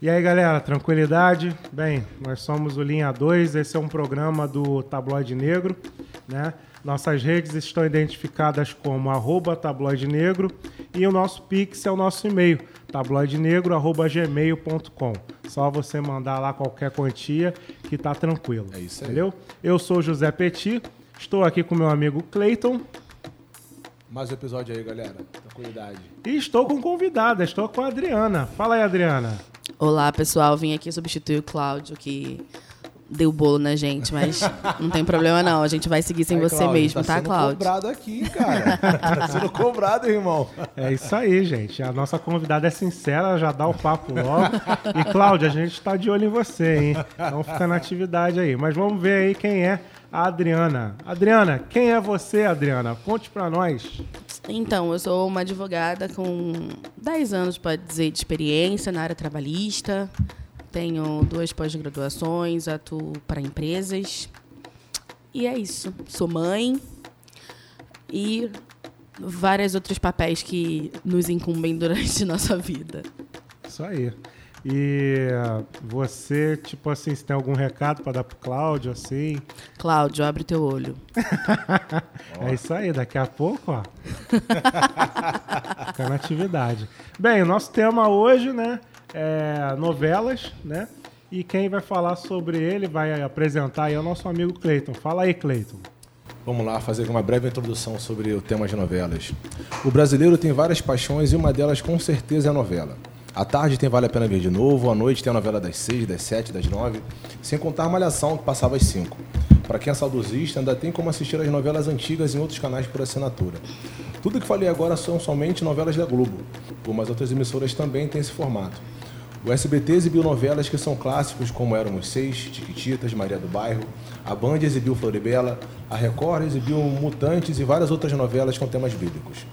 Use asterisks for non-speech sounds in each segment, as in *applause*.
E aí, galera, tranquilidade? Bem, nós somos o Linha 2, esse é um programa do Tabloide Negro, né? Nossas redes estão identificadas como arroba tabloide negro e o nosso Pix é o nosso e-mail, tabloidenegro.gmail.com. Só você mandar lá qualquer quantia que tá tranquilo. É isso aí. Entendeu? Eu sou José Petit, estou aqui com meu amigo Cleiton Mais um episódio aí, galera. Tranquilidade. e estou com convidada, estou com a Adriana. Fala aí, Adriana. Olá, pessoal. Vim aqui substituir o Cláudio, que deu bolo na gente, mas não tem problema não. A gente vai seguir sem Aí, você Cláudio, mesmo, tá, sendo Cláudio? cobrado aqui, cara. tá sendo cobrado, irmão. É isso aí, gente. A nossa convidada é sincera, já dá o papo logo. E, Cláudia, a gente está de olho em você, hein? Então fica na atividade aí. Mas vamos ver aí quem é a Adriana. Adriana, quem é você, Adriana? Conte pra nós. Então, eu sou uma advogada com 10 anos, pode dizer, de experiência na área trabalhista. Tenho duas pós-graduações, atuo para empresas. E é isso. Sou mãe e vários outros papéis que nos incumbem durante *laughs* nossa vida. Isso aí. E você, tipo assim, se tem algum recado pra dar pro Cláudio, assim? Cláudio, abre teu olho. *laughs* É isso aí, daqui a pouco, ó. Fica na atividade. Bem, o nosso tema hoje, né, é novelas, né? E quem vai falar sobre ele, vai apresentar aí é o nosso amigo Cleiton. Fala aí, Cleiton. Vamos lá fazer uma breve introdução sobre o tema de novelas. O brasileiro tem várias paixões e uma delas com certeza é a novela. À tarde tem Vale a Pena Ver de Novo, à noite tem a novela das 6, das 7, das 9, sem contar Malhação, que passava às 5. Para quem é saudosista, ainda tem como assistir as novelas antigas em outros canais por assinatura. Tudo que falei agora são somente novelas da Globo, mas outras emissoras também têm esse formato. O SBT exibiu novelas que são clássicos, como Éramos Seis, Tiquititas, Maria do Bairro. A Band exibiu Floribela. A Record exibiu Mutantes e várias outras novelas com temas bíblicos.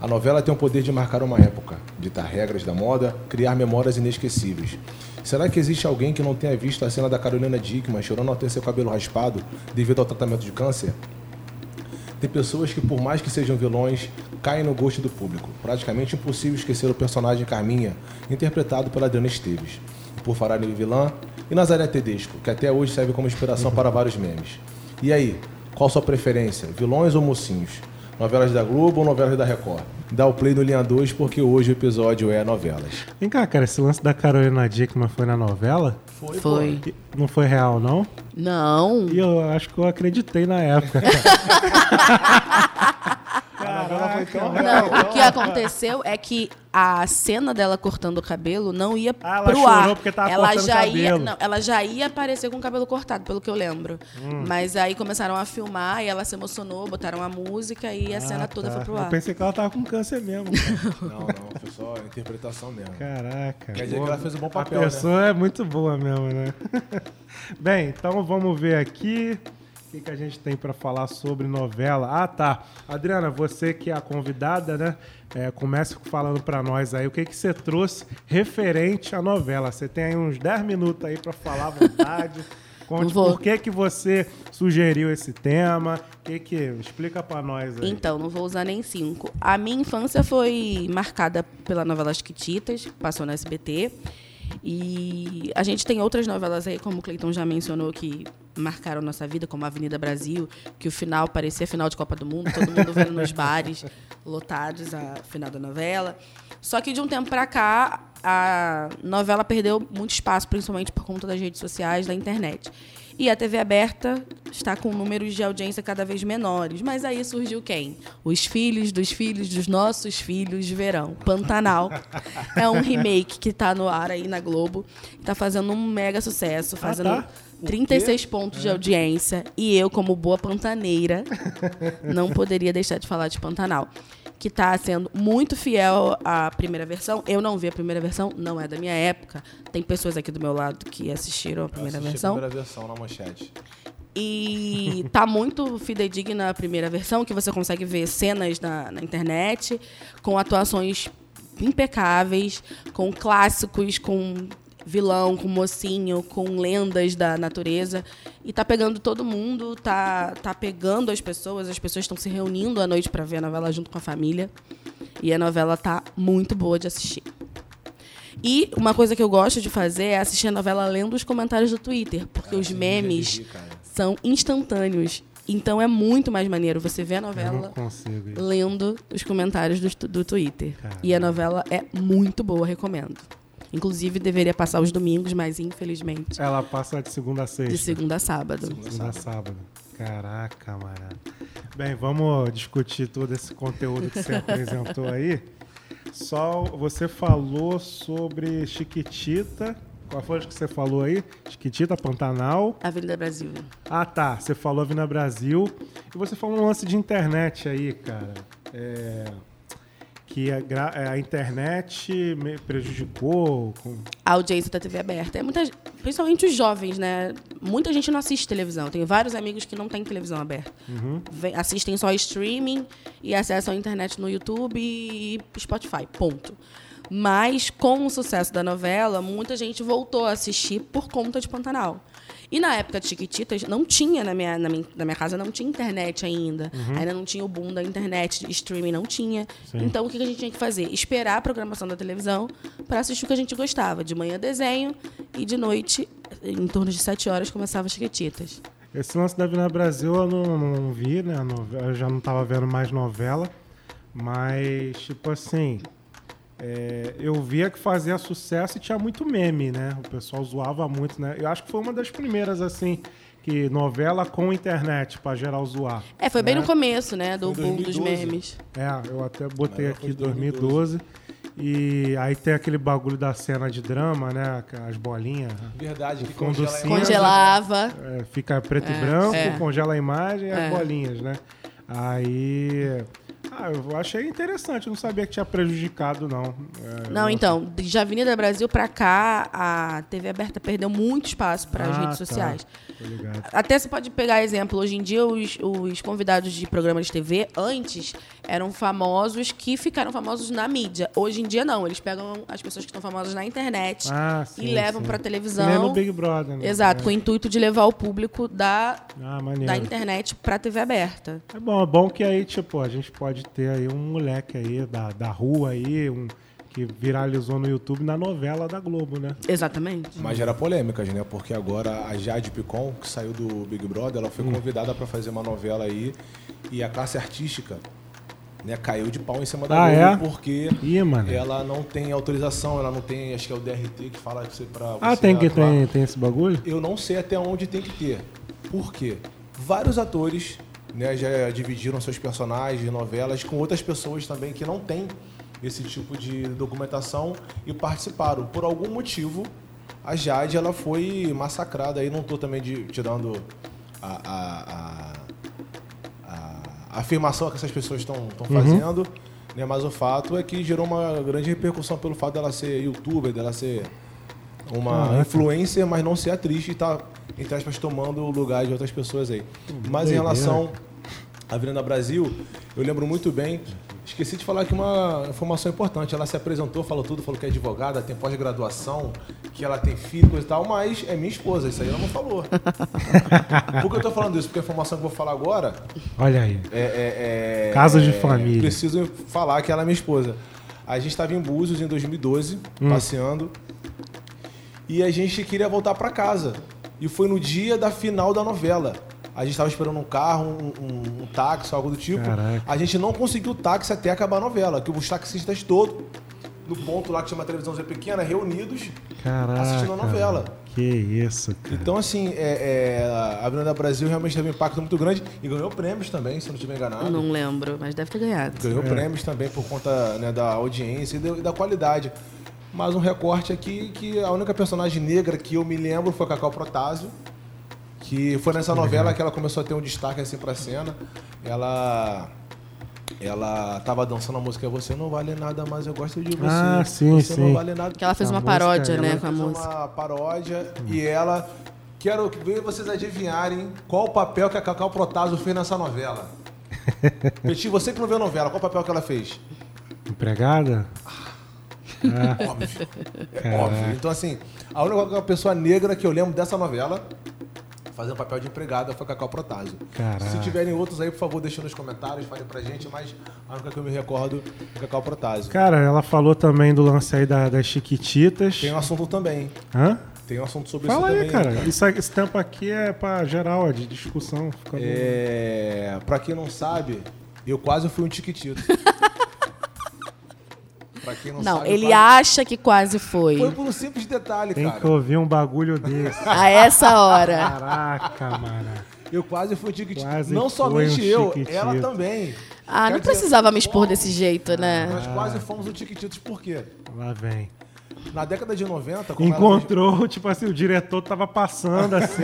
A novela tem o poder de marcar uma época, ditar regras da moda, criar memórias inesquecíveis. Será que existe alguém que não tenha visto a cena da Carolina Dickman chorando ao ter seu cabelo raspado devido ao tratamento de câncer? Tem pessoas que, por mais que sejam vilões, caem no gosto do público. Praticamente impossível esquecer o personagem Carminha, interpretado pela Adriana Esteves. Por em vilã, e Nazaré Tedesco, que até hoje serve como inspiração para vários memes. E aí, qual sua preferência, vilões ou mocinhos? Novelas da Globo ou novelas da Record? Dá o play no Linha 2 porque hoje o episódio é novelas. Vem cá, cara, esse lance da Carolina Dickman foi na novela? Foi. E Não foi real, não? Não. E eu acho que eu acreditei na época. *laughs* Não, o que aconteceu é que a cena dela cortando o cabelo não ia Ah, ela pro ar. porque tava ela cortando já o ia, cabelo. não, ela já ia aparecer com o cabelo cortado, pelo que eu lembro. Hum. Mas aí começaram a filmar e ela se emocionou, botaram a música e a cena Ah, toda tá. foi pro Eu ar. pensei que ela tava com câncer mesmo. cara. *laughs* Não, não, foi só interpretação mesmo. Caraca. Quer dizer que ela fez um bom A papel, né? pessoa é muito boa mesmo, né? *laughs* Bem, então vamos ver aqui que, que a gente tem para falar sobre novela. Ah, tá. Adriana, você que é a convidada, né? É, comece falando para nós aí o que, que você trouxe referente à novela. Você tem aí uns 10 minutos aí para falar à vontade. *laughs* Conte Vou. por que, que você sugeriu esse tema. Que que... Explica para nós aí. Então, não vou usar nem cinco. A minha infância foi marcada pela novela Chiquititas, passou no SBT. E a gente tem outras novelas aí, como o Cleiton já mencionou, que marcaram nossa vida, como Avenida Brasil, que o final parecia final de Copa do Mundo, todo mundo vendo nos bares *laughs* lotados a final da novela. Só que de um tempo pra cá, a novela perdeu muito espaço, principalmente por conta das redes sociais, da internet. E a TV aberta está com números de audiência cada vez menores. Mas aí surgiu quem? Os filhos dos filhos dos nossos filhos de verão. Pantanal. É um remake que está no ar aí na Globo. Está fazendo um mega sucesso, fazendo tá. 36 pontos de audiência. E eu, como boa pantaneira, *laughs* não poderia deixar de falar de Pantanal. Que está sendo muito fiel à primeira versão. Eu não vi a primeira versão, não é da minha época. Tem pessoas aqui do meu lado que assistiram a primeira Assisti versão. a primeira versão na manchete. E tá muito fidedigna a primeira versão, que você consegue ver cenas na, na internet, com atuações impecáveis, com clássicos, com vilão, com mocinho, com lendas da natureza. E tá pegando todo mundo, tá, tá pegando as pessoas, as pessoas estão se reunindo à noite para ver a novela junto com a família. E a novela tá muito boa de assistir. E uma coisa que eu gosto de fazer é assistir a novela lendo os comentários do Twitter, porque os memes cara. são instantâneos. Então é muito mais maneiro você ver a novela lendo os comentários do, do Twitter. Caramba. E a novela é muito boa, recomendo. Inclusive, deveria passar os domingos, mas infelizmente, Ela passa de segunda a sexta. de segunda a sábado. Segunda a sábado. Caraca, camarada. Bem, vamos discutir todo esse conteúdo que você *laughs* apresentou aí. Só você falou sobre Chiquitita. Qual foi que você falou aí? Chiquitita, Pantanal. Avenida Brasil. Ah, tá. Você falou Vina Brasil. E você falou um lance de internet aí, cara. É, Que a, é, a internet me prejudicou. Com... A audiência da TV aberta. É muita, principalmente os jovens, né? Muita gente não assiste televisão. Tenho vários amigos que não têm televisão aberta. Vem- assistem só streaming e acessam a internet no YouTube e Spotify. Ponto. Mas, com o sucesso da novela, muita gente voltou a assistir por conta de Pantanal. E na época de Chiquititas, não tinha na minha, na minha, na minha casa, não tinha internet ainda. Ainda não tinha o boom da internet, streaming não tinha. Então, o que a gente tinha que fazer? Esperar a programação da televisão para assistir o que a gente gostava. De manhã, desenho, e de noite, em torno de sete horas, começava Chiquititas. Esse lance da Vina Brasil eu não, não vi, né? Eu já não tava vendo mais novela. Mas, tipo assim. É, eu via que fazia sucesso e tinha muito meme, né? O pessoal zoava muito, né? Eu acho que foi uma das primeiras, assim, que novela com internet pra geral zoar. É, foi bem né? no começo, né? Do boom dos 2012. memes. É, eu até botei aqui foi de 2012. E aí tem aquele bagulho da cena de drama, né? As bolinhas. Verdade, que congela a cinza. imagem. Congelava. É, fica preto e É, branco, é. congela a imagem e É. as bolinhas, né? Aí. Ah, eu achei interessante, eu não sabia que tinha prejudicado, não. É, Não, então, de Avenida Brasil pra cá, a TV aberta perdeu muito espaço para as Ah, redes tá. sociais. Ligado. Até você pode pegar exemplo, hoje em dia os, os convidados de programas de TV antes eram famosos que ficaram famosos na mídia. Hoje em dia não, eles pegam as pessoas que estão famosas na internet Ah, e sim, levam pra Que nem televisão. no Big Brother, né? Exato, É. com o intuito de levar o público da, Ah, da internet pra TV aberta. É bom, é bom que aí, tipo, a gente pode ter aí um moleque aí da, da rua aí, um que viralizou no YouTube na novela da Globo, né? Exatamente. Mas gera polêmicas, né? Porque agora a Jade Picon, que saiu do Big Brother, ela foi convidada pra fazer uma novela aí e a classe artística né, caiu de pau em cima da Ah, Globo é? porque Ih, mano. ela não tem autorização, ela não tem, acho que é o DRT que fala que você pra Ah, tem, que, atuar. tem, tem esse bagulho? Eu não sei até onde tem que ter. Por quê? Vários atores né, já dividiram seus personagens de novelas com outras pessoas também que não têm esse tipo de documentação e participaram. Por algum motivo, a Jade ela foi massacrada. Aí não estou também de, tirando a, a- a- a afirmação que essas pessoas estão fazendo, né, mas o fato é que gerou uma grande repercussão pelo fato dela ser youtuber, dela ser uma Caraca. influencer, mas não ser atriz e tá, entre aspas, tomando o lugar de outras pessoas aí. Mas em relação à Avenida Brasil, eu lembro muito bem, esqueci de falar aqui uma informação importante. Ela se apresentou, falou tudo, falou que é advogada, tem pós-graduação, que ela tem filho, coisa e tal, mas é minha esposa, isso aí ela não falou. *laughs* Por que eu tô falando isso? Porque a informação que eu vou falar agora Olha aí. é, é- é- Casa de é, família. Preciso falar que ela é minha esposa. A gente estava em Búzios em 2012, Hum. passeando. E a gente queria voltar para casa. E foi no dia da final da novela. A gente estava esperando um carro, um, um- um táxi, algo do tipo. Caraca. A gente não conseguiu o táxi até acabar a novela. Que os taxistas todos, no ponto lá que chama televisãozinha pequena, reunidos, Caraca. assistindo a novela. Que isso, cara. Então, assim, é, é, a Avenida Brasil realmente teve um impacto muito grande e ganhou prêmios também, se eu não estiver enganado. Eu não lembro, mas deve ter ganhado. Ganhou É. prêmios também por conta né, da audiência e da, e da qualidade. Mas um recorte aqui que a única personagem negra que eu me lembro foi a Cacau Protásio, que foi nessa novela que ela começou a ter um destaque assim pra cena. Ela ela tava dançando a música Você não vale nada, mas eu gosto de você. Ah, sim, você sim. não vale nada. Que ela fez A uma música, paródia, né, Ela com a fez música. uma paródia e ela quero ver vocês adivinharem qual o papel que a Cacau Protásio fez nessa novela. *laughs* Peti, você que não viu a novela, qual o papel que ela fez? Empregada? Ah, Óbvio. É Caraca. óbvio. Então, assim, a única pessoa negra que eu lembro dessa novela fazendo papel de empregada foi Cacau Protásio. Caraca. Se tiverem outros aí, por favor, deixem nos comentários, falem pra gente, mas a única que eu me recordo é Cacau Protásio. Cara, ela falou também do lance aí da- das Chiquititas. Tem um assunto também. Hã? Tem um assunto sobre Fala isso aí, também. cara. Isso, esse tempo aqui é pra geral, é de discussão. É, pra quem não sabe, eu quase fui um tiquitito. *laughs* pra quem não, Não, sabe. ele quase- acha que quase foi. Foi por um simples detalhe, Tem cara. que ouvir um bagulho desse. A essa hora. Caraca, mano. Eu quase fui tiquitito. Quase não foi somente um eu, ela também. Ah, Quer não dizer, precisava me expor desse jeito, né? Nós quase fomos um tiquititos, por quê? Lá vem. Na década de 90, como ela- Encontrou, tipo assim, o diretor tava passando *laughs* assim.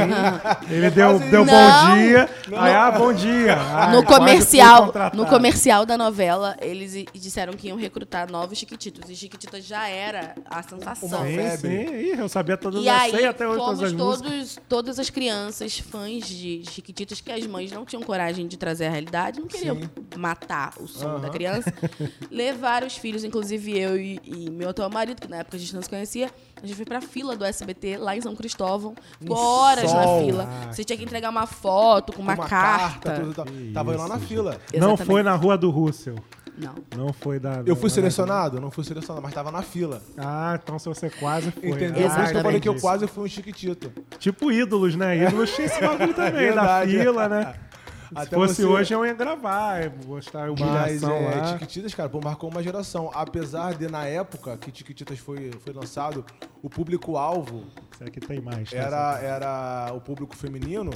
ele deu, deu bom Não. dia. Aí, ah, bom dia. *laughs* Ai, No comercial, no comercial da novela, eles disseram que iam recrutar novos Chiquititos. E Chiquititas já era a sensação. Uma Sim, febre. sim. Ih, eu sabia todas E as aí, sei até hoje todas fomos as músicas. todos, todas as crianças fãs de Chiquititas, que as mães não tinham coragem de trazer a realidade, não queriam Sim. matar o som Aham. da criança. *laughs* Levaram os filhos, inclusive eu e, e meu atual marido, que na época a gente não se conhecia, a gente foi pra fila do SBT, lá em São Cristóvão, ficou horas na fila. Você tinha que entregar uma foto com uma, uma carta. tudo e tal. Tava eu lá na fila. Não Exatamente. foi na rua do Russell. Não. Não foi da. Eu fui da- selecionado? Não fui selecionado, mas tava na fila. Ah, então se você quase foi. Entendeu? Ah, Por isso que eu falei que eu quase fui um chiquitito. Tipo ídolos, né? Ídolos tinha esse bagulho também, da Verdade. fila, né? *laughs* Se Até fosse você- hoje, eu ia gravar, ia mostrar a Mas humilhação é, lá. Tiquititas, cara, pô, marcou uma geração. Apesar de, na época que Tiquititas foi, foi lançado, o público-alvo Isso aqui tem mais. tá? era, era o público feminino,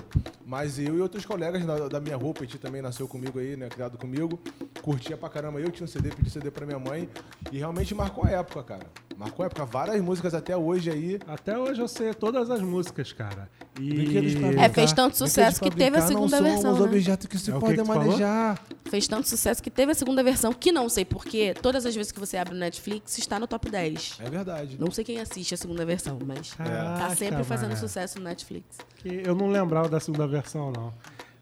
mas eu e outros colegas da, da minha rua, Petit também nasceu comigo aí, né, criado comigo, curtia pra caramba. Eu tinha um CD, pedi CD pra minha mãe, e realmente marcou a época, cara. Marcou a época. Várias músicas até hoje aí. Até hoje eu sei todas as músicas, cara. E... É, fez tanto sucesso que teve a brincar não segunda versão. somos né? objetos que se É podem tu falou? manejar. Fez tanto sucesso que teve a segunda versão, que não sei porquê, todas as vezes que você abre o Netflix, está no top 10. É verdade. Não sei quem assiste a segunda versão, mas tá Caraca, sempre fazendo mano. sucesso no Netflix. Que eu não lembrava da segunda versão, não.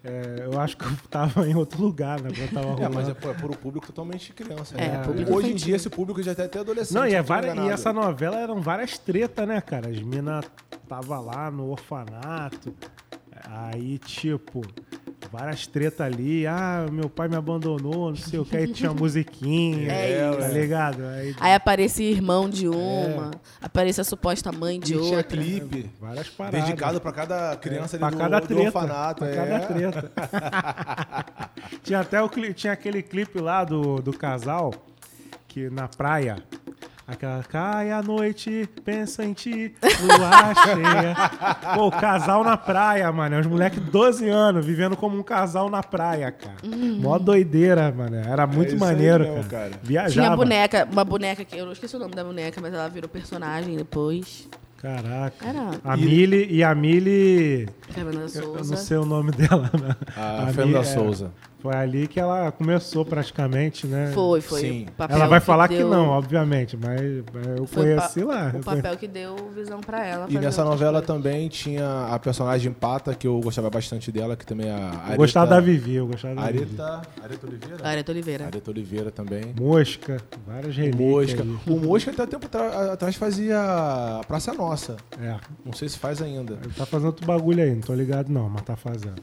É, eu acho que eu tava em outro lugar, né? Quando tava É, rolando. mas é, pô, é por um público totalmente criança. É, né? público Hoje em dia esse público já tem até adolescente. Não, e, é tô várias, e essa novela eram várias tretas, né, cara? As minas tava lá no orfanato. Aí, tipo, várias tretas ali. Ah, meu pai me abandonou, não sei o que. Aí tinha musiquinha. É tá ligado? Aí, Aí aparecia irmão de uma, aparecia a suposta mãe de E tinha outra. clipe várias paradas. dedicado pra cada criança pra ali do, cada do treta. orfanato. pra é. cada treta. *laughs* tinha até o tinha aquele clipe lá do, do casal que na praia. Aquela cai a noite, pensa em ti, lua cheia. *laughs* Pô, o casal na praia, mano. Os moleques de 12 anos vivendo como um casal na praia, cara. Mó doideira, mano. Era muito É isso aí maneiro, mesmo, cara. cara. Viajava. Tinha boneca, uma boneca que eu não esqueci o nome da boneca, mas ela virou personagem depois. Caraca. Era A Mili e a Mili. Fernanda Eu, eu não Souza. sei o nome dela, né? A Mi- Fernanda é, Souza. Foi ali que ela começou praticamente, né? Foi, foi. Sim. o papel Ela vai falar que, deu- não, obviamente, mas eu foi conheci lá. O papel que deu visão pra ela. E nessa novela também tinha a personagem Pata, que eu gostava bastante dela, que também é a Areta, Eu gostava da Vivi, eu gostava da Vivi. Areta, Areta Oliveira? Areta Oliveira. Areta Oliveira também. Mosca, várias relíquias. Mosca. aí. O Mosca até tempo atrás fazia a Praça Nossa. É, Não sei se faz ainda. ele tá fazendo outro bagulho aí, não tô ligado não, mas tá fazendo.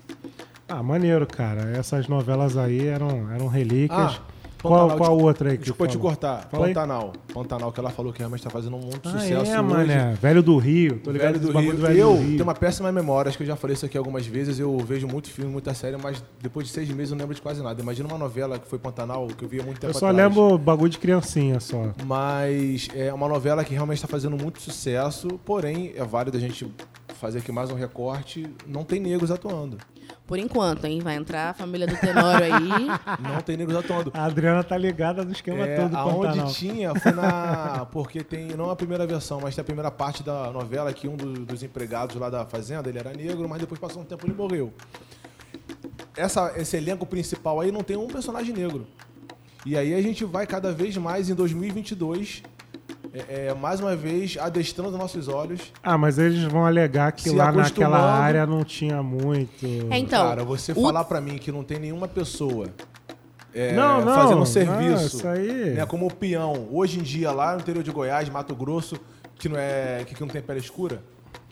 Ah, maneiro, cara. Essas novelas aí eram, eram relíquias. Ah, qual Pantanal, qual outra aí que Desculpa te cortar. Fala aí. Pantanal. Pantanal, que ela falou que realmente tá fazendo muito Ah, sucesso é, mané. Velho do Rio. Tô ligado Velho do Rio. Velho eu do Rio. tenho uma péssima memória, acho que eu já falei isso aqui algumas vezes. Eu vejo muito filme, muita série, mas depois de seis meses eu não lembro de quase nada. Imagina uma novela que foi Pantanal, que eu via muito tempo Eu só atrás. lembro bagulho de criancinha só. Mas é uma novela que realmente está fazendo muito sucesso, porém é válido a gente fazer aqui mais um recorte. Não tem negros atuando. Por enquanto, hein? Vai entrar a família do Tenório aí. *laughs* Não tem negros atuando. A Adriana tá ligada no esquema É, todo Pantanal. aonde tinha foi na. *laughs* Porque tem, não a primeira versão, mas tem a primeira parte da novela que um do- dos empregados lá da fazenda, ele era negro, mas depois passou um tempo ele morreu. Essa, esse elenco principal aí não tem um personagem negro. E aí a gente vai cada vez mais em 2022, é, é, mais uma vez, adestrando nossos olhos. Ah, mas eles vão alegar que lá naquela área não tinha muito. É, então, Cara, você o- falar pra mim que não tem nenhuma pessoa é, Não, não, fazendo não, um serviço, isso aí. né, como o peão, hoje em dia lá no interior de Goiás, Mato Grosso, que não é que não tem pele escura,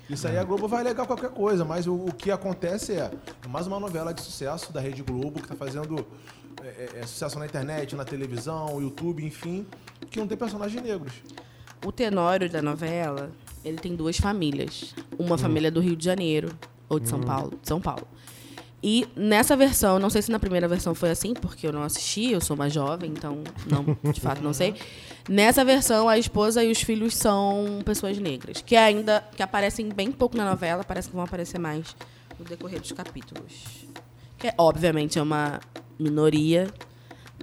Isso aí a Globo vai alegar qualquer coisa, mas o, o que acontece é mais uma novela de sucesso da Rede Globo que está fazendo é, é, é, sucesso na internet, na televisão, YouTube, enfim, que não tem personagens negros. O Tenório da novela, ele tem duas famílias. Uma hum. família do Rio de Janeiro, ou de São hum. Paulo, de São Paulo. E nessa versão, não sei se na primeira versão foi assim, porque eu não assisti, eu sou mais jovem, então não, de fato não sei. Nessa versão, a esposa e os filhos são pessoas negras, que ainda que aparecem bem pouco na novela, parece que vão aparecer mais no decorrer dos capítulos. Que obviamente é uma minoria,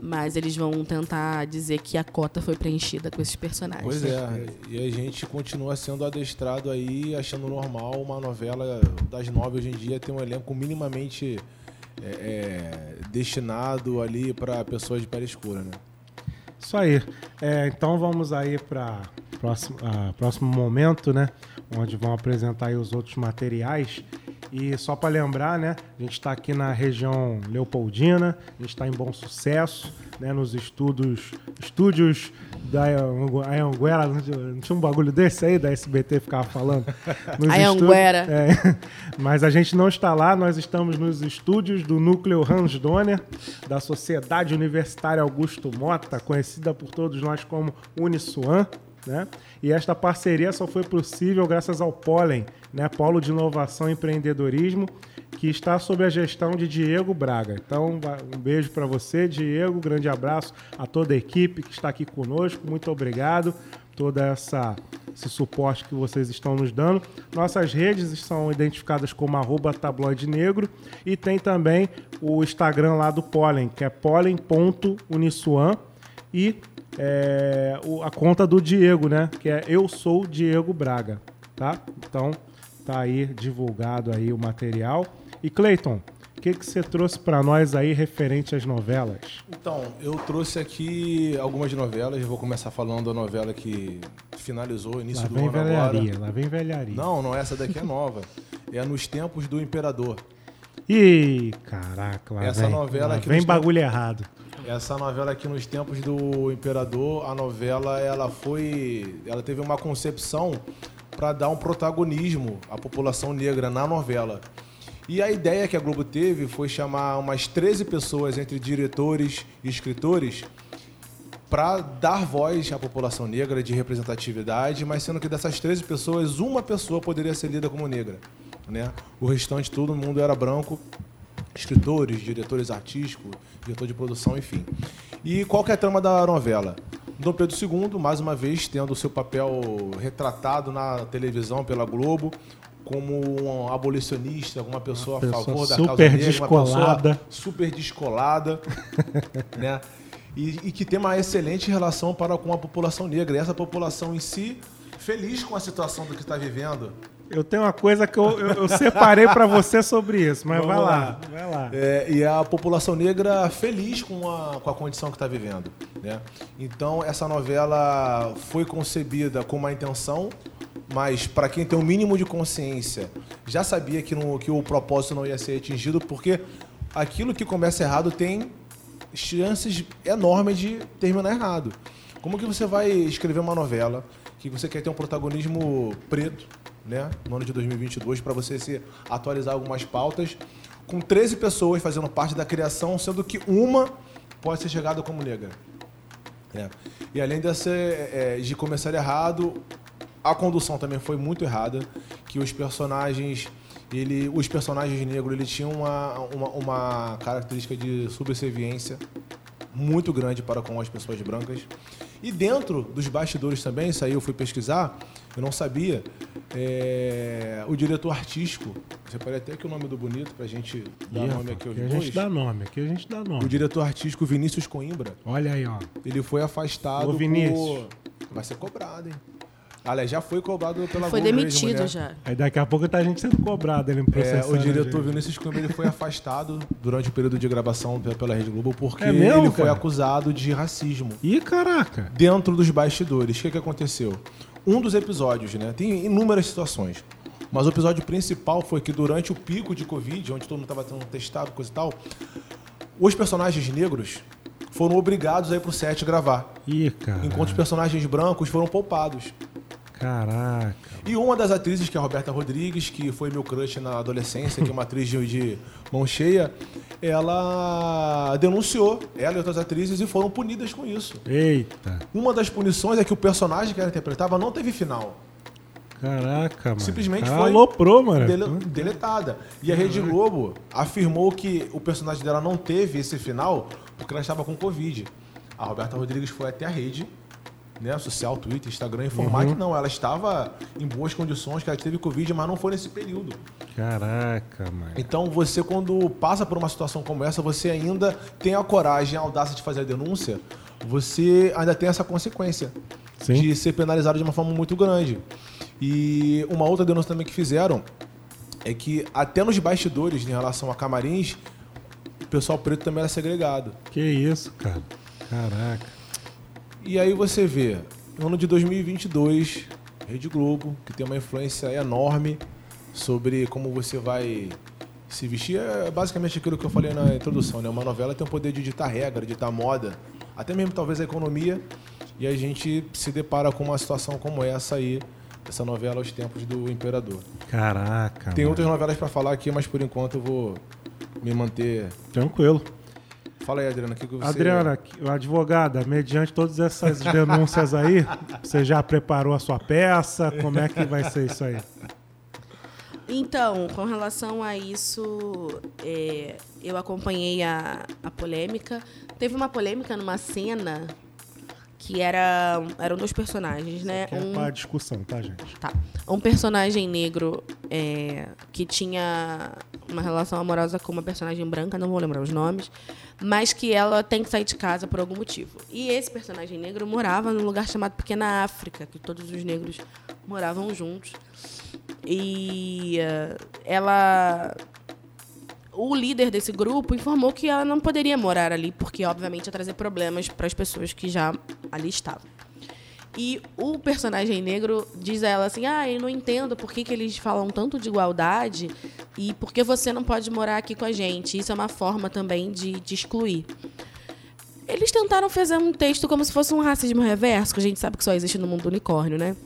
mas eles vão tentar dizer que a cota foi preenchida com esses personagens. Pois é, e a gente continua sendo adestrado aí, achando normal uma novela das nove hoje em dia ter um elenco minimamente é, é, destinado ali para pessoas de pele escura, né? Isso aí. É, então vamos aí para próximo, uh, próximo momento, né? Onde vão apresentar os outros materiais. E só para lembrar, né? A gente está aqui na região Leopoldina, a gente está em Bom Sucesso, né? Nos estudos, estúdios da Anhanguera, não tinha um bagulho desse aí da SBT ficava falando? *laughs* Anhanguera. É, *laughs* mas a gente não está lá, nós estamos nos estúdios do Núcleo Hans Donner, da Sociedade Universitária Augusto Mota, conhecida por todos nós como Uniswan. Né? E esta parceria só foi possível graças ao Pollen, né? Polo de Inovação e Empreendedorismo, que está sob a gestão de Diego Braga. Então, um beijo para você, Diego, grande abraço a toda a equipe que está aqui conosco, muito obrigado toda essa esse suporte que vocês estão nos dando. Nossas redes são identificadas como arroba tabloide negro e tem também o Instagram lá do Pollen, que é pollen.uniswan e é, o, a conta do Diego, né? Que é Eu Sou Diego Braga, tá? Então, tá aí divulgado aí o material. E Cleiton, o que, que você trouxe para nós aí referente às novelas? Então, eu trouxe aqui algumas novelas. Eu vou começar falando da novela que finalizou, início lá do vem ano velharia, agora. Lá vem velharia. Não, não, essa daqui é nova. é Nos Tempos do Imperador. Ih, caraca, lá essa vem, novela lá vem bagulho errado. Essa novela aqui nos tempos do Imperador, a novela ela foi, ela teve uma concepção para dar um protagonismo à população negra na novela. E a ideia que a Globo teve foi chamar umas 13 pessoas entre diretores e escritores para dar voz à população negra de representatividade, mas sendo que dessas 13 pessoas, uma pessoa poderia ser lida como negra. Né? O restante, todo mundo era branco, escritores, diretores artísticos, diretor de produção, enfim. E qual que é a trama da novela? Dom Pedro II, mais uma vez, tendo o seu papel retratado na televisão pela Globo, como um abolicionista, uma pessoa, pessoa a favor da causa negra, descolada. uma pessoa super descolada, *laughs* né? E, e, que tem uma excelente relação para com a população negra. E essa população em si, feliz com a situação do que está vivendo, eu tenho uma coisa que eu, eu, eu separei para você sobre isso, mas vai lá. lá. Vai lá. É, e a população negra feliz com a, com a condição que está vivendo. Né? Então, essa novela foi concebida com uma intenção, mas para quem tem o um mínimo de consciência, já sabia que, no, que o propósito não ia ser atingido, porque aquilo que começa errado tem chances enormes de terminar errado. Como que você vai escrever uma novela que você quer ter um protagonismo preto, né, no ano de 2022, para você se atualizar algumas pautas, com 13 pessoas fazendo parte da criação, sendo que uma pode ser chegada como negra. É. E além dessa, é, de começar errado, a condução também foi muito errada, que os personagens, ele, os personagens negros, ele tinham uma, uma, uma característica de subserviência muito grande para com as pessoas brancas. E dentro dos bastidores também, isso aí eu fui pesquisar, eu não sabia, é, o diretor artístico, você pode até que o nome do bonito para a gente dar nome aqui aos aqui a gente dá nome, aqui a gente dá nome. O diretor artístico Vinícius Coimbra. Olha aí, ó. Ele foi afastado Ô, Vinícius. Por... Vai ser cobrado, hein? Aliás, já foi cobrado pela Foi demitido mesmo, né? já. Aí daqui a pouco tá a gente sendo cobrado ele é, O diretor Vinícius Coimbra ele foi afastado durante o período de gravação pela Rede Globo porque é mesmo, ele foi cara? acusado de racismo. Ih, caraca! Dentro dos bastidores. O que, que aconteceu? Um dos episódios, né? Tem inúmeras situações. Mas o episódio principal foi que durante o pico de Covid, onde todo mundo estava sendo testado, coisa e tal, os personagens negros foram obrigados a ir pro set gravar. Ih, cara. Enquanto os personagens brancos foram poupados. Caraca. E uma das atrizes, que é a Roberta Rodrigues, que foi meu crush na adolescência, que é uma atriz de, de mão cheia, ela denunciou, ela e outras atrizes, e foram punidas com isso. Eita. Uma das punições é que o personagem que ela interpretava não teve final. Caraca, mano. Simplesmente Ela foi aloprou, mano. dele- deletada. E a Rede Globo afirmou que o personagem dela não teve esse final porque ela estava com Covid. A Roberta Rodrigues foi até a rede, né, social, Twitter, Instagram, informar que não, ela estava em boas condições, que ela teve Covid, mas não foi nesse período. Caraca, mano. Então você, quando passa por uma situação como essa, você ainda tem a coragem, a audácia de fazer a denúncia, você ainda tem essa consequência Sim. de ser penalizado de uma forma muito grande. E uma outra denúncia também que fizeram é que até nos bastidores, em relação a camarins, o pessoal preto também era segregado. Que isso, cara. Caraca. E aí você vê, no ano de 2022, Rede Globo, que tem uma influência enorme sobre como você vai se vestir. É basicamente aquilo que eu falei na introdução, né? Uma novela tem o poder de ditar regra, ditar moda, até mesmo talvez a economia. E a gente se depara com uma situação como essa aí, essa novela Os Tempos do Imperador. Caraca. Tem mano. outras novelas pra falar aqui, mas por enquanto eu vou me manter. Tranquilo. Fala aí, Adriana, o que, que você. Adriana, advogada, mediante todas essas denúncias aí, *laughs* você já preparou a sua peça? Como é que vai ser isso aí? Então, com relação a isso, é, eu acompanhei a, a polêmica. Teve uma polêmica numa cena que era, eram dois personagens, né? Que é Um- pra discussão, tá, gente? Tá. Um personagem negro é, que tinha uma relação amorosa com uma personagem branca, não vou lembrar os nomes, mas que ela tem que sair de casa por algum motivo. E esse personagem negro morava num lugar chamado Pequena África, que todos os negros moravam juntos. E eh, ela. O líder desse grupo informou que ela não poderia morar ali, porque, obviamente, ia trazer problemas para as pessoas que já ali estavam. E o personagem negro diz a ela assim: Ah, eu não entendo por que, que eles falam tanto de igualdade e por que você não pode morar aqui com a gente. Isso é uma forma também de, de excluir. Eles tentaram fazer um texto como se fosse um racismo reverso, que a gente sabe que só existe no mundo do unicórnio, né?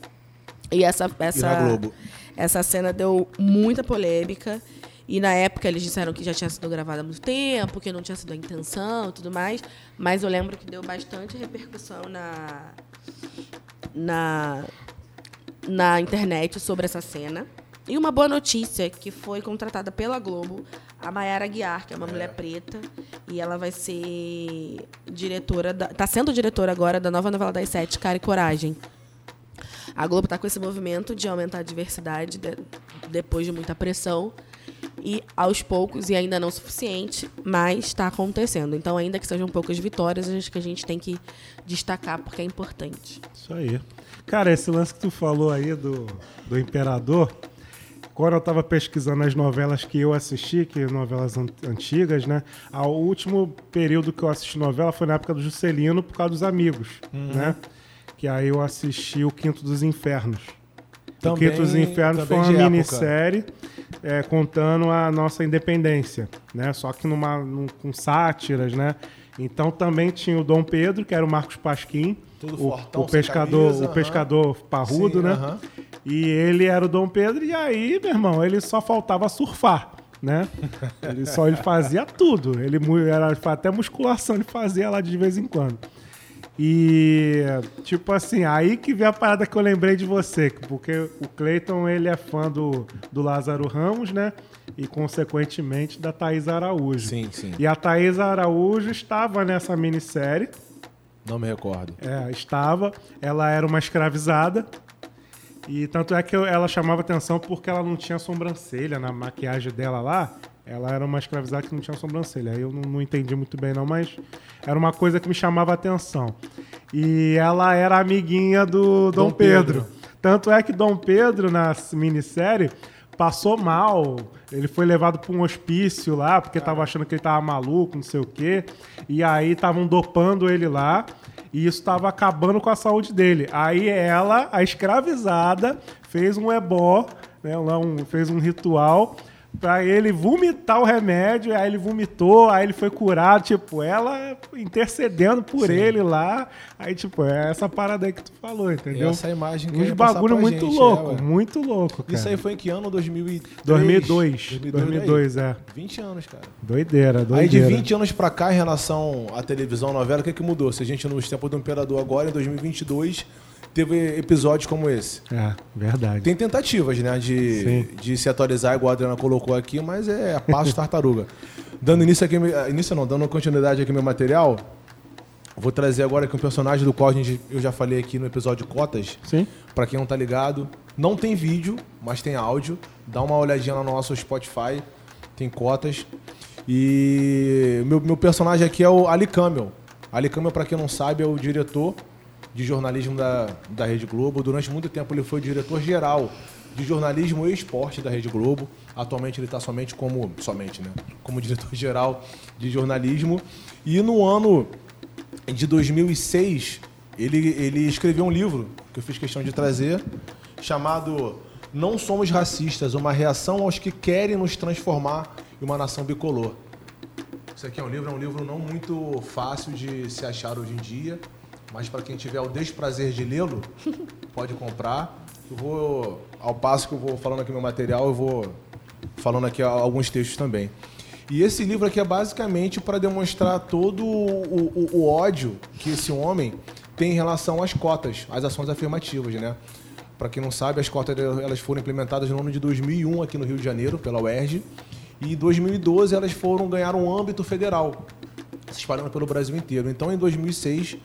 E essa, essa, Globo? essa cena deu muita polêmica. E na época eles disseram que já tinha sido gravada há muito tempo, que não tinha sido a intenção e tudo mais. Mas eu lembro que deu bastante repercussão na, na, na internet sobre essa cena. E uma boa notícia, que foi contratada pela Globo, a Mayara Guiar, que é uma mulher preta, e ela vai ser diretora, da, tá sendo diretora agora da nova novela das sete, Cara e Coragem. A Globo está com esse movimento de aumentar a diversidade de- depois de muita pressão. E aos poucos, e ainda não o suficiente, mas está acontecendo. Então, ainda que sejam poucas vitórias, acho que a gente tem que destacar porque é importante. Isso aí. Cara, esse lance que tu falou aí do, do Imperador, quando eu tava pesquisando as novelas que eu assisti, que novelas an- antigas, né? O último período que eu assisti novela foi na época do Juscelino, por causa dos amigos, né? Que aí eu assisti o Quinto dos Infernos. O Também- Quinto dos Infernos foi uma minissérie é, contando a nossa independência, né? Só que numa, num- com sátiras, né? Então também tinha o Dom Pedro, que era o Marcos Pasquim, o, fortão, o pescador, camisa, o pescador parrudo, Sim, né? aham. E ele era o Dom Pedro, e aí, meu irmão, ele só faltava surfar, né? Ele só ele fazia tudo. Ele era até musculação ele fazia lá de vez em quando. E, tipo assim, aí que vem a parada que eu lembrei de você, porque o Cleiton, ele é fã do, do Lázaro Ramos, né? E, consequentemente, da Thaís Araújo. Sim, sim. E a Thaís Araújo estava nessa minissérie, Não me recordo. é, estava. Ela era uma escravizada. E tanto é que ela chamava atenção porque ela não tinha sobrancelha na maquiagem dela lá. Ela era uma escravizada que não tinha sobrancelha. Aí eu não, não entendi muito bem, não, mas era uma coisa que me chamava atenção. E ela era amiguinha do Dom, Dom Pedro. Pedro. Tanto é que Dom Pedro, na minissérie, passou mal. Ele foi levado para um hospício lá, porque tava achando que ele tava maluco, não sei o quê. E aí estavam dopando ele lá. E isso estava acabando com a saúde dele. Aí ela, a escravizada, fez um ebó, né, um- fez um ritual pra ele vomitar o remédio, aí ele vomitou, aí ele foi curado, tipo, ela intercedendo por Sim. ele lá, aí tipo, é essa parada aí que tu falou, entendeu? Essa imagem que Uns bagulho muito gente, louco, é, muito louco, cara. Isso aí foi em que ano? 2003? 2002, 2002, 2002, é. 20 anos, cara. Doideira, doideira. Aí de 20 anos pra cá, em relação à televisão, novela, o que, que mudou? Se a gente nos tempos do Imperador agora, em 2022, teve episódios como esse. É, verdade. Tem tentativas, né, de, Sim. de se atualizar, igual a Adriana colocou aqui, mas é a passo tartaruga. Dando início aqui, ah, início não, dando continuidade aqui ao meu material, vou trazer agora aqui um personagem do qual gente, eu já falei aqui no episódio Cotas, Sim? Pra quem não tá ligado, não tem vídeo, mas tem áudio. Dá uma olhadinha lá no nosso Spotify, tem cotas. E meu, meu personagem aqui é o Ali Camel. Ali Camel, pra quem não sabe, é o diretor de jornalismo da, da Rede Globo. Durante muito tempo ele foi diretor geral de jornalismo e esporte da Rede Globo. Atualmente ele está somente como somente, né? Como *laughs* diretor geral de jornalismo. E no ano de 2006, ele, ele escreveu um livro que eu fiz questão de trazer, chamado Não Somos Racistas, uma reação aos que querem nos transformar em uma nação bicolor. Isso aqui é um livro, é um livro não muito fácil de se achar hoje em dia, mas para quem tiver o desprazer de lê-lo, pode comprar. Eu vou, ao passo que eu vou falando aqui meu material, eu vou falando aqui alguns textos também. E esse livro aqui é basicamente para demonstrar todo o, o- o ódio que esse homem tem em relação às cotas, às ações afirmativas, né? Para quem não sabe, as cotas elas foram implementadas no ano de 2001 aqui no Rio de Janeiro pela UERJ e em 2012 elas foram ganhar um âmbito federal, se espalhando pelo Brasil inteiro. Então, em 2006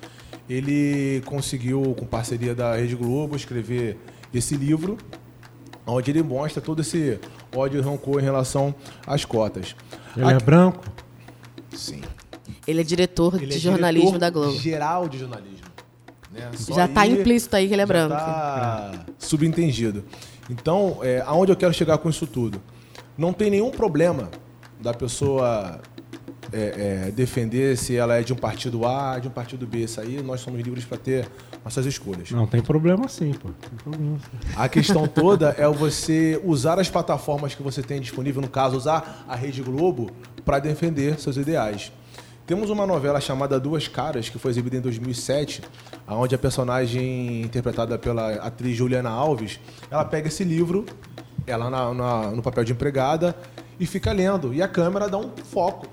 ele conseguiu, com parceria da Rede Globo, escrever esse livro onde ele mostra todo esse ódio e rancor em relação às cotas. Ele é Aqui- branco? Sim. Ele é diretor Ele de é jornalismo diretor da Globo. Geral de jornalismo. né? Só Já tá aí implícito aí que ele é já branco. Tá subentendido. Então, é, aonde eu quero chegar com isso tudo? Não tem nenhum problema da pessoa é, é, defender se ela é de um partido A, de um partido B. Isso aí nós somos livres para ter nossas escolhas. Não, tem problema sim, pô. Tem problema sim. A questão *laughs* toda é você usar as plataformas que você tem disponível, no caso, usar a Rede Globo para defender seus ideais. Temos uma novela chamada Duas Caras, que foi exibida em 2007, onde a personagem interpretada pela atriz Juliana Alves, ela pega esse livro, ela na- na- no papel de empregada, e fica lendo. E a câmera dá um foco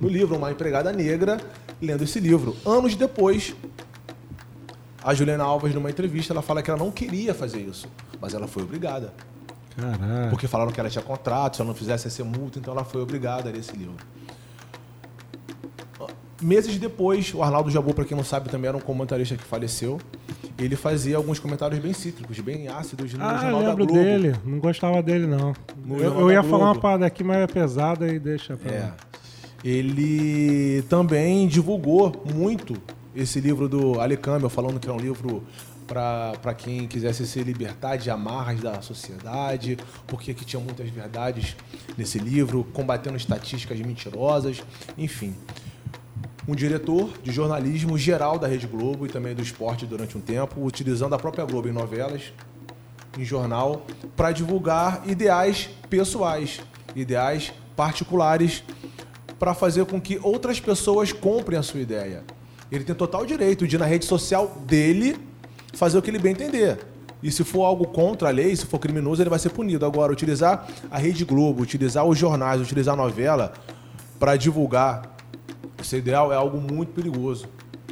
no livro, uma empregada negra lendo esse livro. Anos depois, a Juliana Alves, numa entrevista, ela fala que ela não queria fazer isso, mas ela foi obrigada. Caraca. Porque falaram que ela tinha contrato, se ela não fizesse ia ser multa, então ela foi obrigada a ler esse livro. Meses depois, o Arnaldo Jabu, para quem não sabe, também era um comentarista que faleceu. Ele fazia alguns comentários bem cítricos, bem ácidos no Ah, Jornal da lembro Globo. dele. Não gostava dele, não. No Eu, eu ia falar uma parada aqui, mas é pesada e deixa pra É. lá. Ele também divulgou muito esse livro do Ale Campbell, falando que é um livro para quem quisesse se libertar de amarras da sociedade, porque que tinha muitas verdades nesse livro, combatendo estatísticas mentirosas, enfim. Um diretor de jornalismo geral da Rede Globo e também do esporte durante um tempo, utilizando a própria Globo em novelas, em jornal para divulgar ideais pessoais, ideais particulares, para fazer com que outras pessoas comprem a sua ideia. Ele tem total direito de, na rede social dele, fazer o que ele bem entender. E se for algo contra a lei, se for criminoso, ele vai ser punido. Agora, utilizar a Rede Globo, utilizar os jornais, utilizar a novela para divulgar esse ideal é algo muito perigoso.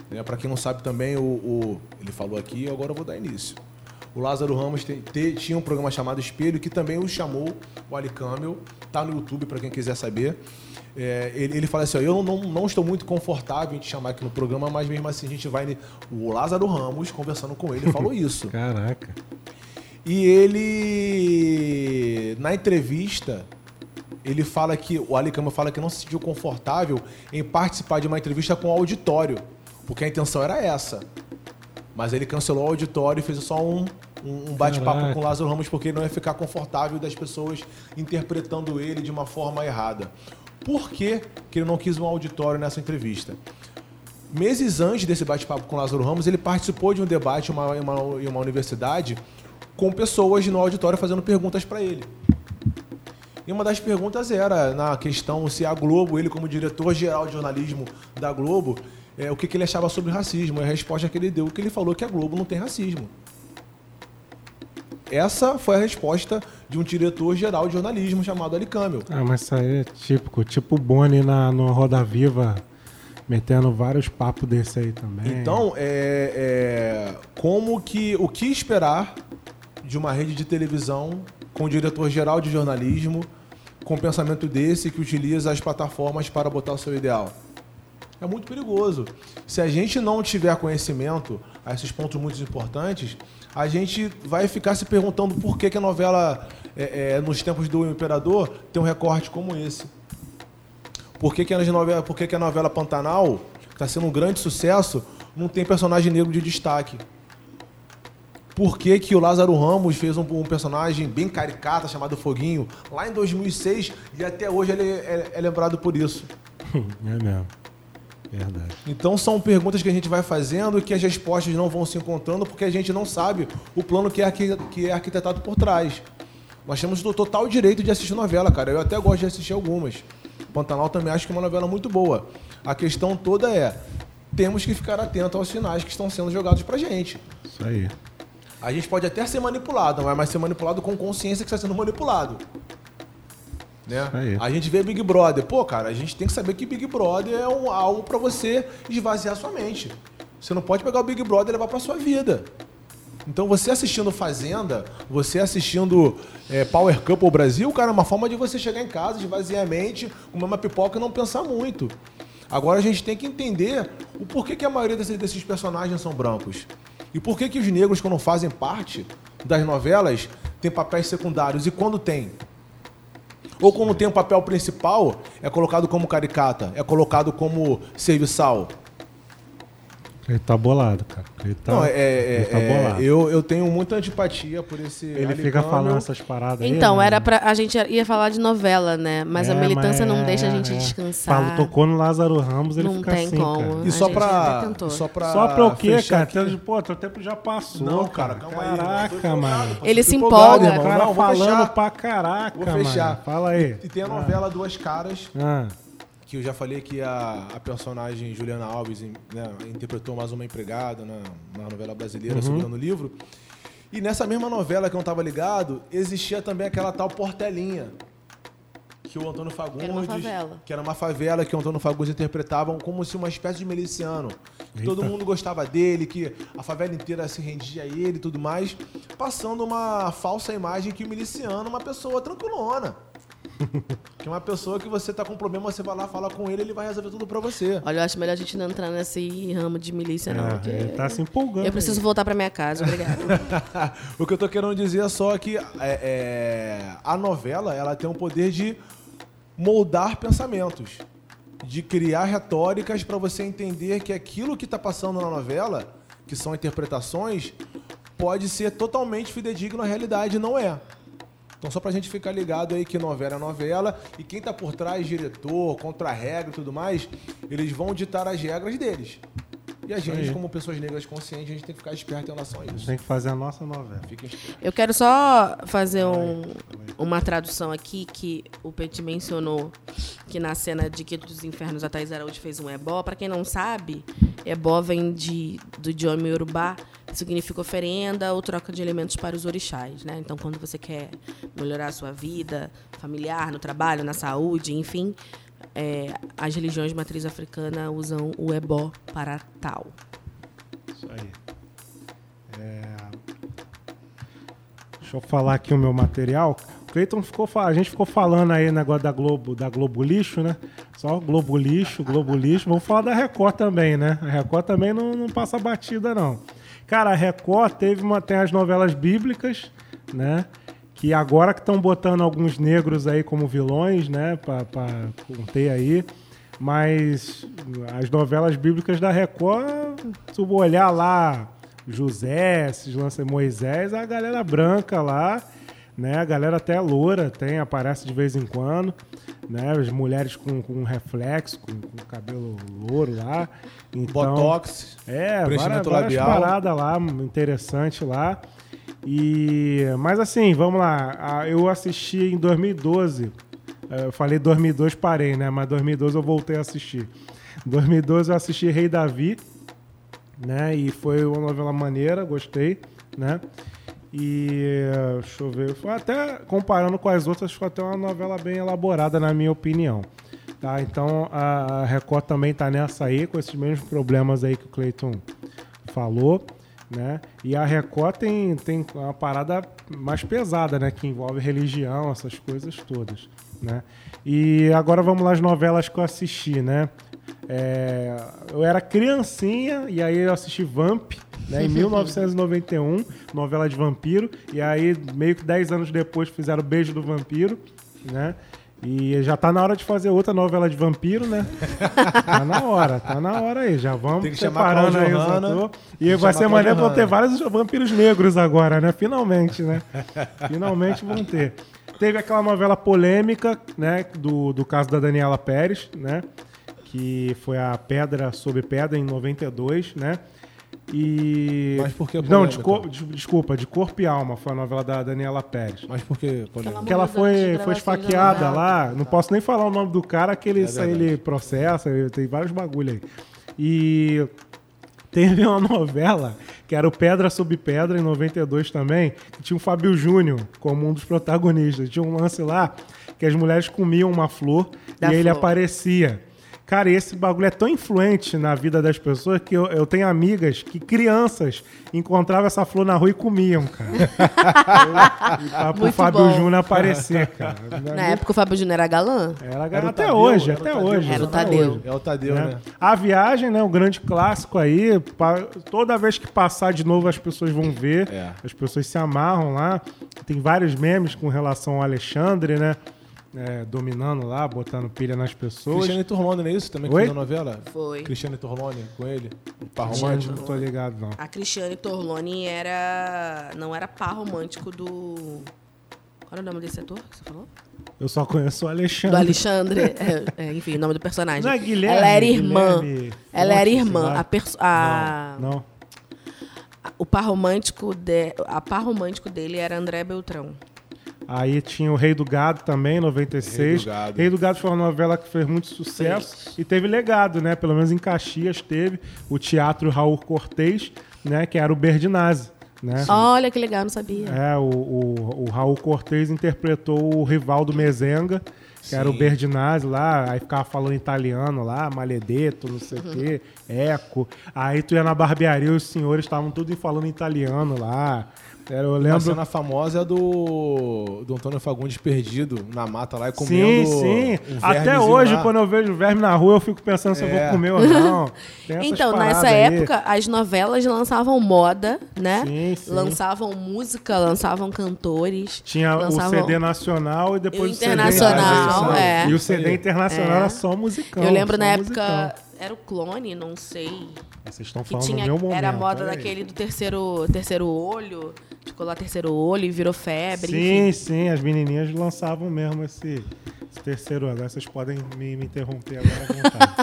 Né? Para quem não sabe também, o, o- ele falou aqui, agora eu vou dar início. O Lázaro Ramos te- te- tinha um programa chamado Espelho, que também o chamou, o Ali Camel, tá no YouTube para quem quiser saber. É, ele, ele fala assim, ó, eu não, não estou muito confortável em te chamar aqui no programa, mas mesmo assim a gente vai... O Lázaro Ramos, conversando com ele, falou *laughs* isso. Caraca. E ele, na entrevista, ele fala que, o Ali Câmara fala que não se sentiu confortável em participar de uma entrevista com o auditório, porque a intenção era essa. Mas ele cancelou o auditório e fez só um, um um bate-papo com o Lázaro Ramos, porque ele não ia ficar confortável das pessoas interpretando ele de uma forma errada. Por que, que ele não quis um auditório nessa entrevista? Meses antes desse bate-papo com o Lázaro Ramos, ele participou de um debate em uma, em uma, em uma universidade com pessoas no auditório fazendo perguntas para ele. E uma das perguntas era na questão se a Globo, ele como diretor-geral de jornalismo da Globo, é, o que, que ele achava sobre racismo. E a resposta que ele deu, que ele falou que a Globo não tem racismo. Essa foi a resposta de um diretor-geral de jornalismo chamado Ali Camel. Ah, mas isso aí é típico. Tipo o Boni na, no Roda Viva, metendo vários papos desse aí também. Então, é, é, como que o que esperar de uma rede de televisão com diretor-geral de jornalismo com pensamento desse que utiliza as plataformas para botar o seu ideal? É muito perigoso. Se a gente não tiver conhecimento a esses pontos muito importantes, a gente vai ficar se perguntando por que, que a novela, é, é, nos tempos do Imperador, tem um recorte como esse. Por que, que, a, novela, por que, que a novela Pantanal, que está sendo um grande sucesso, não tem personagem negro de destaque? Por que, que o Lázaro Ramos fez um, um, personagem bem caricata chamado Foguinho lá em 2006 e até hoje ele é, é lembrado por isso? *laughs* é mesmo. Verdade. Então são perguntas que a gente vai fazendo e que as respostas não vão se encontrando porque a gente não sabe o plano que é, que é arquitetado por trás. Nós temos o total direito de assistir novela, cara. Eu até gosto de assistir algumas. Pantanal também acho que é uma novela muito boa. A questão toda é: temos que ficar atento aos sinais que estão sendo jogados pra gente. Isso aí. A gente pode até ser manipulado, mas ser manipulado com consciência que está sendo manipulado. Né? A gente vê Big Brother. Pô, cara, a gente tem que saber que Big Brother é um, algo para você esvaziar sua mente. Você não pode pegar o Big Brother e levar para sua vida. Então você assistindo Fazenda, você assistindo é, Power Couple Brasil, cara, é uma forma de você chegar em casa, esvaziar a mente, comer uma pipoca e não pensar muito. Agora a gente tem que entender o porquê que a maioria desses, desses personagens são brancos. E por que, que os negros, quando fazem parte das novelas, têm papéis secundários? E quando tem? Ou quando tem o papel principal, é colocado como caricata, é colocado como serviçal. Ele tá bolado, cara. Ele tá, não, é, é, tá é, bolado. Eu, eu tenho muita antipatia por esse. Ele fica falando essas paradas Então, aí, né? era pra. A gente ia falar de novela, né? Mas é, a militância mas não deixa a gente é. descansar. Fala, tocou no Lázaro Ramos, ele não fica tem assim, como. Cara. E só pra, só pra. Só pra o quê, cara? Aqui. Pô, teu tempo já passou. Não, cara, calma caraca, aí. mano. Ele se empolga. O cara falando pra caraca. Vou fechar. Mano. Fala aí. E tem a novela Duas Caras. Ah que eu já falei que a, a personagem Juliana Alves né, interpretou mais uma empregada na, na novela brasileira, uhum. segurando o livro. E nessa mesma novela que eu não estava ligado, existia também aquela tal Portelinha, que o Antônio Fagundes, era uma favela. que era uma favela que o Antônio Fagundes interpretavam como se uma espécie de miliciano. Que todo mundo gostava dele, que a favela inteira se rendia a ele e tudo mais, passando uma falsa imagem que o miliciano é uma pessoa tranquilona. Que é uma pessoa que você tá com problema, você vai lá, fala com ele, ele vai resolver tudo pra você. Olha, eu acho melhor a gente não entrar nesse ramo de milícia, não. É, porque ele tá se empolgando. Eu preciso aí. voltar pra minha casa, obrigado. *laughs* o que eu tô querendo dizer é só que é, é, a novela, ela tem o poder de moldar pensamentos. De criar retóricas para você entender que aquilo que tá passando na novela, que são interpretações, pode ser totalmente fidedigno à realidade, não é. Então, só pra gente ficar ligado aí que novela é novela e quem tá por trás, diretor, contra-regra e tudo mais, eles vão ditar as regras deles. E a gente, como pessoas negras conscientes, a gente tem que ficar esperto em relação a isso. Tem que fazer a nossa novela. Eu quero só fazer um, uma tradução aqui que o Petit mencionou que na cena de Quito dos Infernos a Thais Araújo fez um ebó. Para quem não sabe, ebó vem de, do idioma que significa oferenda ou troca de elementos para os orixás. Né? Então, quando você quer melhorar a sua vida familiar, no trabalho, na saúde, enfim, é, as religiões de matriz africana usam o ebó para tal. Isso aí. É... Deixa eu falar aqui o meu material. Cleiton ficou, a gente ficou falando aí negócio da Globo, da Globo Lixo, né? Só Globo Lixo, Globo Lixo. Vamos falar da Record também, né? A Record também não, não passa batida, não. Cara, a Record teve uma, tem as novelas bíblicas, né? que agora que estão botando alguns negros aí como vilões, né, para contei aí, mas as novelas bíblicas da Record, se olhar lá José, esses Moisés, a galera branca lá, né, a galera até loura, tem, aparece de vez em quando, né, as mulheres com, com reflexo, com, com cabelo louro lá, então, Botox, é, várias, várias paradas lá, interessante lá. E, mas assim, vamos lá. Eu assisti em 2012 É, Eu falei 2002, parei, né? Mas 2012 eu voltei a assistir. 2012 eu assisti Rei Davi, né? E foi uma novela maneira, gostei, né? E deixa eu ver, até comparando com as outras, foi até uma novela bem elaborada, na minha opinião. Tá? Então a Record também tá nessa aí, com esses mesmos problemas aí que o Cleiton falou, né? E a Record tem, tem uma parada mais pesada, né? Que envolve religião, essas coisas todas, né? E agora vamos lá as novelas que eu assisti, né? É, eu era criancinha e aí eu assisti Vamp, né, em 1991, novela de vampiro. E aí, meio que 10 anos depois, fizeram Beijo do Vampiro, né? E já tá na hora de fazer outra novela de vampiro, né? *laughs* Tá na hora, tá na hora aí. Já vamos Tem que Cláudio aí os atores. E vai ser maneiro, vão ter vários vampiros negros agora, né? Finalmente, né? *laughs* Finalmente vão ter. Teve aquela novela polêmica, né? Do, do caso da Daniela Pérez, né? Que foi a Pedra sobre Pedra em 92, né? E. Mas por que Não, de cor- de- desculpa, de Corpo e Alma foi a novela da Daniela Pérez. Mas por que polêmica? Aquela Que ela foi, foi esfaqueada lá. Não posso nem falar o nome do cara, que ele, verdade. ele processa, ele tem vários bagulho aí. E teve uma *laughs* novela que era o Pedra sobre Pedra, em 92 também, que tinha o Fábio Júnior como um dos protagonistas. Tinha um lance lá que as mulheres comiam uma flor Da e ele flor. aparecia. Cara, esse bagulho é tão influente na vida das pessoas que eu, eu tenho amigas que crianças encontravam essa flor na rua e comiam, cara. *laughs* pra, pro Muito Fábio bom. Júnior aparecer, *laughs* cara. Na época o Fábio Júnior era galã. Era, Era o até Tadeu, hoje, era o até Tadeu, hoje. Era o Tadeu. É o Tadeu, né? né? A viagem, né? O grande clássico aí. Toda vez que passar de novo, as pessoas vão ver. É. As pessoas se amarram lá. Tem vários memes com relação ao Alexandre, né? É, dominando lá, botando pilha nas pessoas. Cristiane Torlone, não é isso? Também que Oi? fez a novela? Foi. Cristiane Torlone com ele? O par romântico? não tô ligado, não. A Cristiane Torlone era. não era par romântico do. Qual era o nome desse ator que você falou? Eu só conheço o Do Alexandre. Alexandre. *laughs* é, é, enfim, o nome do personagem. Não é Guilherme? Ela era irmã. Guilherme Ela era irmã. A perso- a- Não. O par romântico de, a par romântico dele era André Beltrão. Aí tinha o Rei do Gado também, 96. Rei do Gado. Rei do Gado foi uma novela que fez muito sucesso e teve legado, né? Pelo menos em Caxias teve o Teatro Raul Cortez, né? Que era o Berdinazzi, né? Olha que legal, não sabia. É, o, o, o Raul Cortez interpretou o rival do Mezenga, que era o Sim. Berdinazzi lá, aí ficava falando italiano lá, maledetto, não sei o quê, eco. Aí tu ia na barbearia e os senhores estavam tudo falando italiano lá. Era, eu A lembro... cena famosa é do, do Antônio Fagundes perdido na mata lá e Sim, comendo sim. um Até hoje, lá. quando eu vejo verme na rua, eu fico pensando se eu É. vou comer ou não. *laughs* Então, nessa aí. época, as novelas lançavam moda, né? Sim, sim. Lançavam música, lançavam cantores. Tinha lançavam... o CD nacional e depois o o CD internacional, é. E o CD internacional É. era só musicão. Eu lembro na época. Era o clone, não sei. Vocês estão Que falando tinha, no meu momento. era a moda daquele do terceiro, terceiro olho. Ficou lá terceiro olho e virou febre. Sim, enfim. sim, as menininhas lançavam mesmo esse, esse terceiro. Agora vocês podem me, me interromper agora à vontade.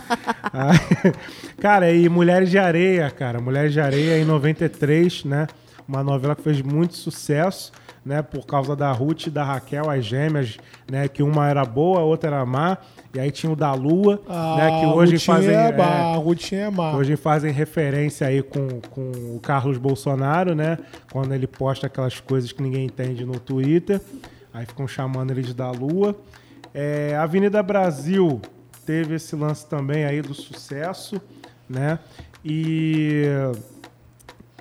Ah, *laughs* cara, e Mulheres de Areia, cara. Mulheres de Areia em 93, né? Uma novela que fez muito sucesso, né? Por causa da Ruth e da Raquel, as gêmeas, né? Que uma era boa, a outra era má. E aí tinha o da Lua, né? Que hoje Rutinha fazem. é é, má, Rutinha é má. Hoje fazem referência aí com, com o Carlos Bolsonaro, né? Quando ele posta aquelas coisas que ninguém entende no Twitter. Aí ficam chamando ele de da Lua. É, Avenida Brasil teve esse lance também aí do sucesso, né? E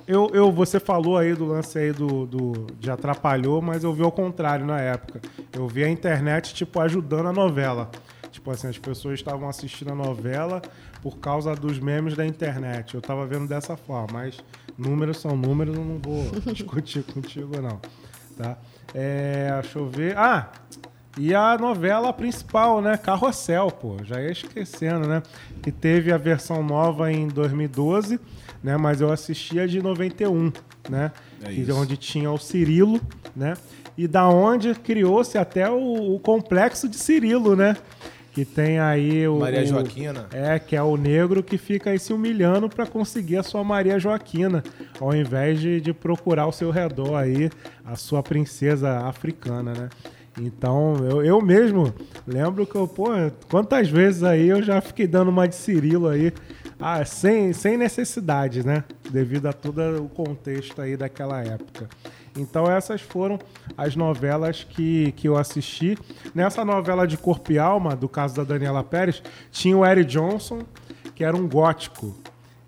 eu, eu, você falou aí do lance aí do, do, de atrapalhou, mas eu vi ao contrário na época. Eu vi a internet, tipo, ajudando a novela. Tipo assim, as pessoas estavam assistindo a novela por causa dos memes da internet. Eu tava vendo dessa forma, mas números são números, eu não vou *laughs* discutir contigo, não. Tá? É, deixa eu ver. Ah! E a novela principal, né? Carrossel, pô. Já ia esquecendo, né? Que teve a versão nova em 2012, né? Mas eu assistia de 91, né? É Que- isso. Onde tinha o Cirilo, né? E da onde criou-se até o, o complexo de Cirilo, né? Que tem aí o. Maria o- Joaquina. É, que é o negro que fica aí se humilhando para conseguir a sua Maria Joaquina, ao invés de, de procurar ao seu redor aí a sua princesa africana, né? Então, eu, eu mesmo lembro que eu, pô, quantas vezes aí eu já fiquei dando uma de Cirilo aí, ah, sem, sem necessidade, né? Devido a todo o contexto aí daquela época. Então essas foram as novelas que, que eu assisti. Nessa novela de Corpo e Alma, do caso da Daniela Pérez, tinha o Eric Johnson, que era um gótico.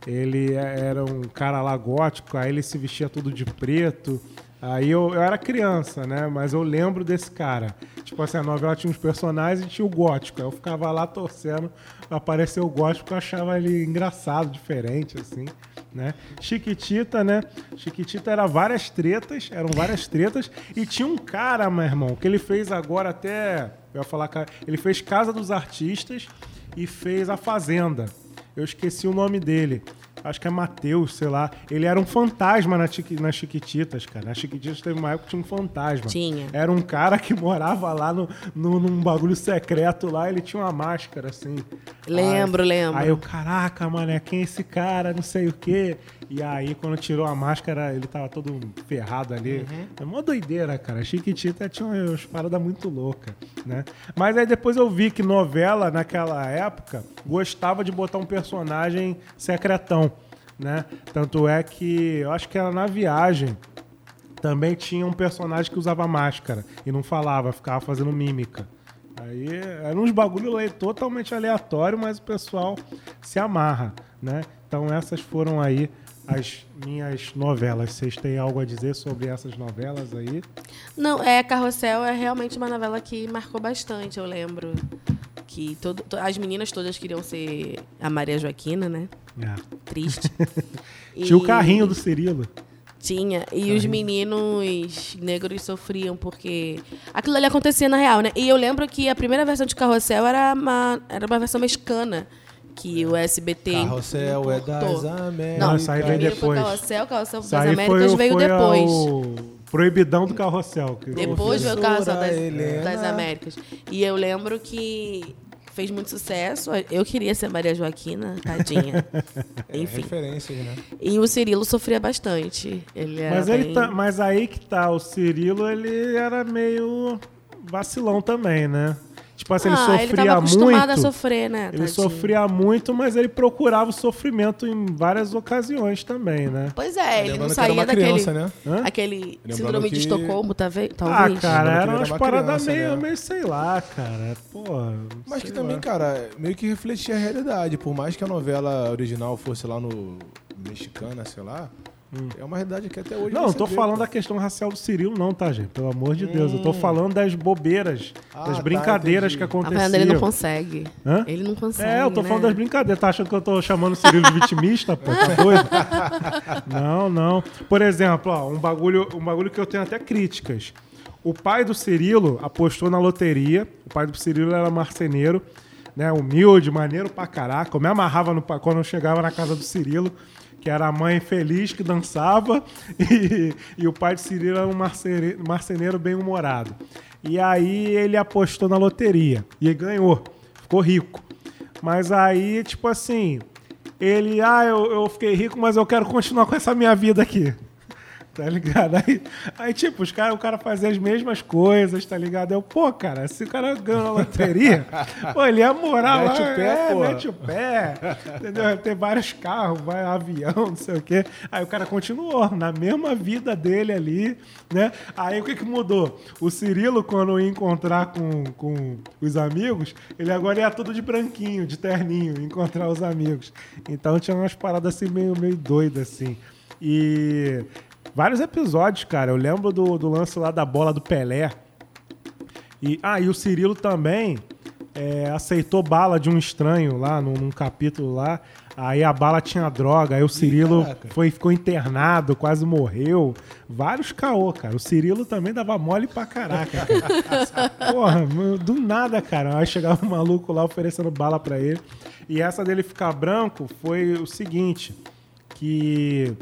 Ele era um cara lá gótico, aí ele se vestia tudo de preto. Aí eu, eu era criança, né? Mas eu lembro desse cara. Tipo assim, a novela tinha uns personagens e tinha o gótico. Aí eu ficava lá torcendo aparecer o gótico, porque eu achava ele engraçado, diferente, assim, né? Chiquitita, né? Chiquitita era várias tretas, eram várias tretas. E tinha um cara, meu irmão, que ele fez agora até. Eu ia falar. Ele fez Casa dos Artistas e fez A Fazenda. Eu esqueci o nome dele acho que é Matheus, sei lá. Ele era um fantasma na, nas Chiquititas, cara. Na Chiquititas teve uma época que tinha um fantasma. Tinha. Era um cara que morava lá no, no, num bagulho secreto lá, ele tinha uma máscara, assim. Lembro, aí, lembro. Aí eu, caraca, mané, quem é esse cara? Não sei o quê. E aí, quando tirou a máscara, ele tava todo ferrado ali. Uhum. É uma doideira, cara. Chiquitita tinha umas paradas muito loucas, né? Mas aí depois eu vi que novela, naquela época, gostava de botar um personagem secretão, né? Tanto é que, eu acho que era na viagem, também tinha um personagem que usava máscara e não falava, ficava fazendo mímica. Aí eram uns bagulho totalmente aleatório, mas o pessoal se amarra, né? Então essas foram aí as minhas novelas. Vocês têm algo a dizer sobre essas novelas aí? Não, é Carrossel é realmente uma novela que marcou bastante, eu lembro. Que todo, as meninas todas queriam ser a Maria Joaquina, né? É. Triste. *laughs* Tinha o carrinho do Cirilo. Tinha. E carrinho. os meninos negros sofriam porque aquilo ali acontecia na real, né? E eu lembro que a primeira versão de Carrossel era uma, era uma versão mexicana que o SBT. Carrossel é das Américas. Não, isso aí veio depois. Carrossel, Carrossel das Américas foi, veio foi depois. O proibidão do Carrossel. Depois veio o Carrossel das, das Américas. E eu lembro que fez muito sucesso. Eu queria ser Maria Joaquina, tadinha. *laughs* Enfim. É né? E o Cirilo sofria bastante. Ele mas, bem... ele tá, mas aí que tá, o Cirilo, ele era meio vacilão também, né? Tipo assim, ah, ele sofria ele tava acostumado muito. a sofrer, né? Ele sofria muito, mas ele procurava o sofrimento em várias ocasiões também, né? Pois é, ele não saía daquele criança, né? aquele síndrome que... de Estocolmo, tá talvez. Ah, cara, era umas paradas meio, né? meio, sei lá, cara. Pô, mas que também, cara, meio que refletia a realidade. Por mais que a novela original fosse lá no mexicana, sei lá, Hum. É uma realidade que até hoje. Não, não tô vê, falando pô. da questão racial do Cirilo, não, tá, gente? Pelo amor de hum. Deus. Eu tô hum. falando das bobeiras, ah, das tá, brincadeiras tá, que aconteciam. ele não consegue. Hã? Ele não consegue. É, eu tô né? falando das brincadeiras. Tá achando que eu tô chamando o Cirilo de vitimista, pô? Tá doido? *laughs* não, não. Por exemplo, ó, um bagulho, um bagulho que eu tenho até críticas. O pai do Cirilo apostou na loteria. O pai do Cirilo era marceneiro, né? Humilde, maneiro pra caraca. Eu me amarrava no, quando eu chegava na casa do Cirilo que era a mãe feliz que dançava *laughs* e, e o pai de Cirilo era um marceneiro, marceneiro bem-humorado. E aí ele apostou na loteria e ganhou, ficou rico. Mas aí, tipo assim, ele, ah, eu, eu fiquei rico, mas eu quero continuar com essa minha vida aqui tá ligado? Aí, aí tipo, os cara, o cara fazia as mesmas coisas, tá ligado? Eu, pô, cara, se o cara ganhou na loteria, *laughs* pô, ele ia morar mete lá, o pé, é, pô. mete o pé, entendeu? Ter vários carros, vai avião, não sei o quê. Aí o cara continuou na mesma vida dele ali, né? Aí o que que mudou? O Cirilo, quando ia encontrar com, com os amigos, ele agora ia tudo de branquinho, de terninho, encontrar os amigos. Então tinha umas paradas assim meio, meio doidas, assim. E Vários episódios, cara. Eu lembro do, do lance lá da bola do Pelé. E, ah, e o Cirilo também é, aceitou bala de um estranho lá num, num, capítulo lá. Aí a bala tinha droga, aí o Cirilo foi, ficou internado, quase morreu. Vários caô, cara. O Cirilo também dava mole pra caraca. *laughs* Porra, do nada, cara. Aí chegava um maluco lá oferecendo bala pra ele. E essa dele ficar branco foi o seguinte: que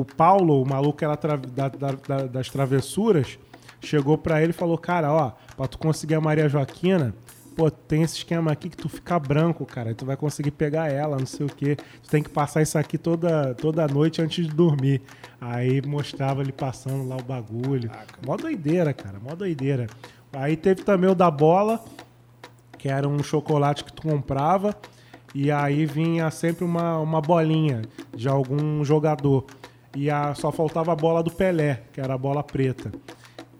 o Paulo, o maluco era tra da, da, das travessuras, chegou para ele e falou: Cara, ó, pra tu conseguir a Maria Joaquina, pô, tem esse esquema aqui que tu fica branco, cara, tu vai conseguir pegar ela, não sei o quê. Tu tem que passar isso aqui toda, toda noite antes de dormir. Aí mostrava ele passando lá o bagulho. Caraca. Mó doideira, cara, mó doideira. Aí teve também o da bola, que era um chocolate que tu comprava, e aí vinha sempre uma, uma bolinha de algum jogador. E a, só faltava a bola do Pelé, que era a bola preta.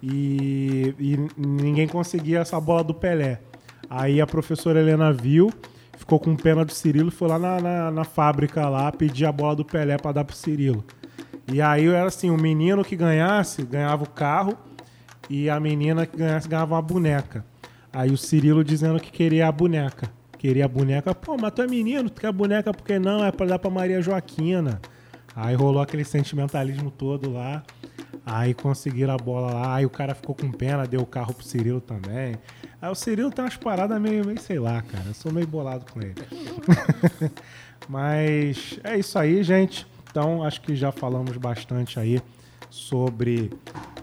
E, e ninguém conseguia essa bola do Pelé. Aí a professora Helena viu, ficou com pena do Cirilo foi lá na, na, na fábrica lá pedir a bola do Pelé para dar pro Cirilo. E aí era assim, o menino que ganhasse, ganhava o carro, e a menina que ganhasse ganhava uma boneca. Aí o Cirilo dizendo que queria a boneca. Queria a boneca. Pô, mas tu é menino, tu quer boneca porque não? É pra dar pra Maria Joaquina. Aí rolou aquele sentimentalismo todo lá. Aí conseguiram a bola lá. Aí o cara ficou com pena, deu o carro pro Cirilo também. Aí o Cirilo tem umas paradas meio, meio sei lá, cara. Eu sou meio bolado com ele. *laughs* Mas é isso aí, gente. Então acho que já falamos bastante aí sobre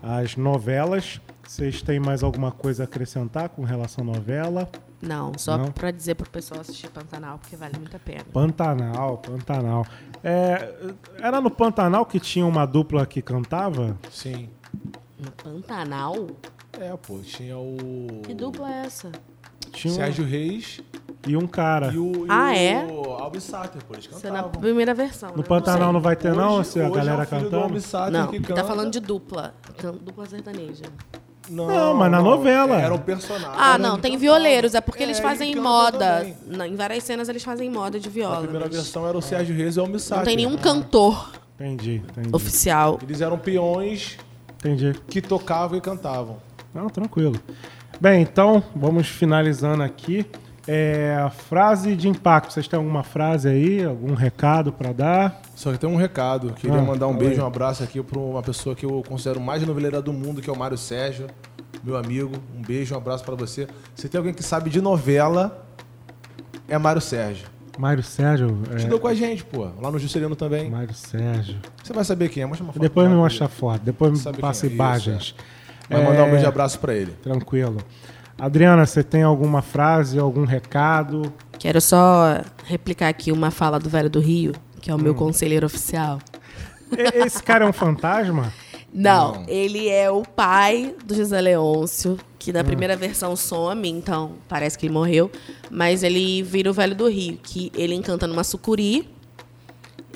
as novelas. Vocês têm mais alguma coisa a acrescentar com relação à novela? Não, só Não? pra dizer pro pessoal assistir Pantanal, porque vale muito a pena. Pantanal, Pantanal. É, era no Pantanal que tinha uma dupla que cantava? Sim. No Pantanal? É, pô, tinha o. Que dupla é essa? Tinha um- Sérgio Reis e um cara. e o, e Ah, o é? Albi Sater, pô, eles Isso é na cantavam. primeira versão. No né? Pantanal sei. não vai ter, não? Hoje- Se a hoje galera é o cantando? Não, que ele canta. tá falando de dupla. Dupla sertaneja. Não, mas na novela. Era um personagem. Ah, não, tem violeiros. É porque É, eles ele fazem canta moda. Na- em várias cenas eles fazem moda de viola. A primeira mas versão era o Sérgio Reis e o Sater. Não tem nenhum cantor Entendi, entendi. oficial. Eles eram peões Entendi. que tocavam e cantavam. Não, tranquilo. Bem, então, vamos finalizando aqui. É, frase de impacto. Vocês têm alguma frase aí? Algum recado pra dar? Só que tem um recado. Queria Ah, mandar um beijo, aí. um abraço aqui para uma pessoa que eu considero mais noveleira do mundo, que é o Mário Sérgio, meu amigo. Um beijo, um abraço para você. Se tem alguém que sabe de novela, é Mário Sérgio. Mário Sérgio. É, Estudou com a gente, pô. Lá no Juscelino também. Mário Sérgio. Você vai saber quem é. Mostra uma foto. Depois me mostra a foto. Depois me passa é? imagens. Vai mandar um beijo e abraço para ele. Tranquilo. Adriana, você tem alguma frase, algum recado? Quero só replicar aqui uma fala do Velho do Rio, que é o Hum. meu conselheiro oficial. Esse cara é um fantasma? Não, *laughs* Não. ele é o pai do José Leôncio, que Hum. na primeira versão some, então parece que ele morreu. Mas ele vira o Velho do Rio, que ele encanta numa sucuri